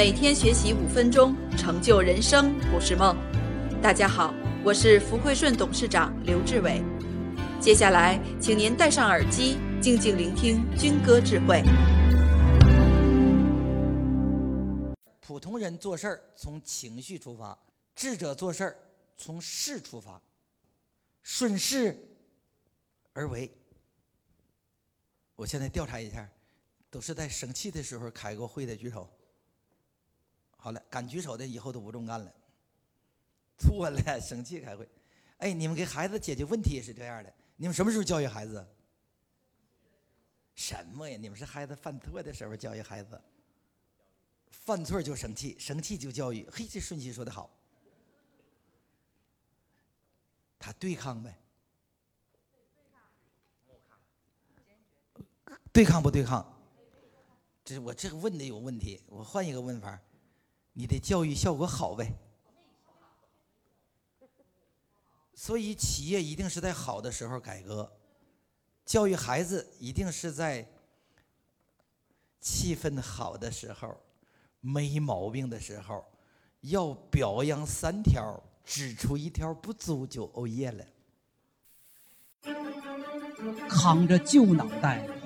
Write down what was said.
每天学习五分钟，成就人生不是梦。大家好，我是福汇顺董事长刘志伟。接下来，请您戴上耳机，静静聆听军歌智慧。普通人做事儿从情绪出发，智者做事儿从事出发，顺势而为。我现在调查一下，都是在生气的时候开过会的举手。好了，敢举手的以后都不中干了。错了，生气开会。哎，你们给孩子解决问题也是这样的。你们什么时候教育孩子？什么呀？你们是孩子犯错的时候教育孩子。犯错就生气，生气就教育。嘿，这顺序说的好。他对抗呗？对抗不对抗？这我这个问的有问题，我换一个问法。你的教育效果好呗？所以企业一定是在好的时候改革，教育孩子一定是在气氛好的时候、没毛病的时候，要表扬三条，指出一条不足就欧耶了。扛着旧脑袋。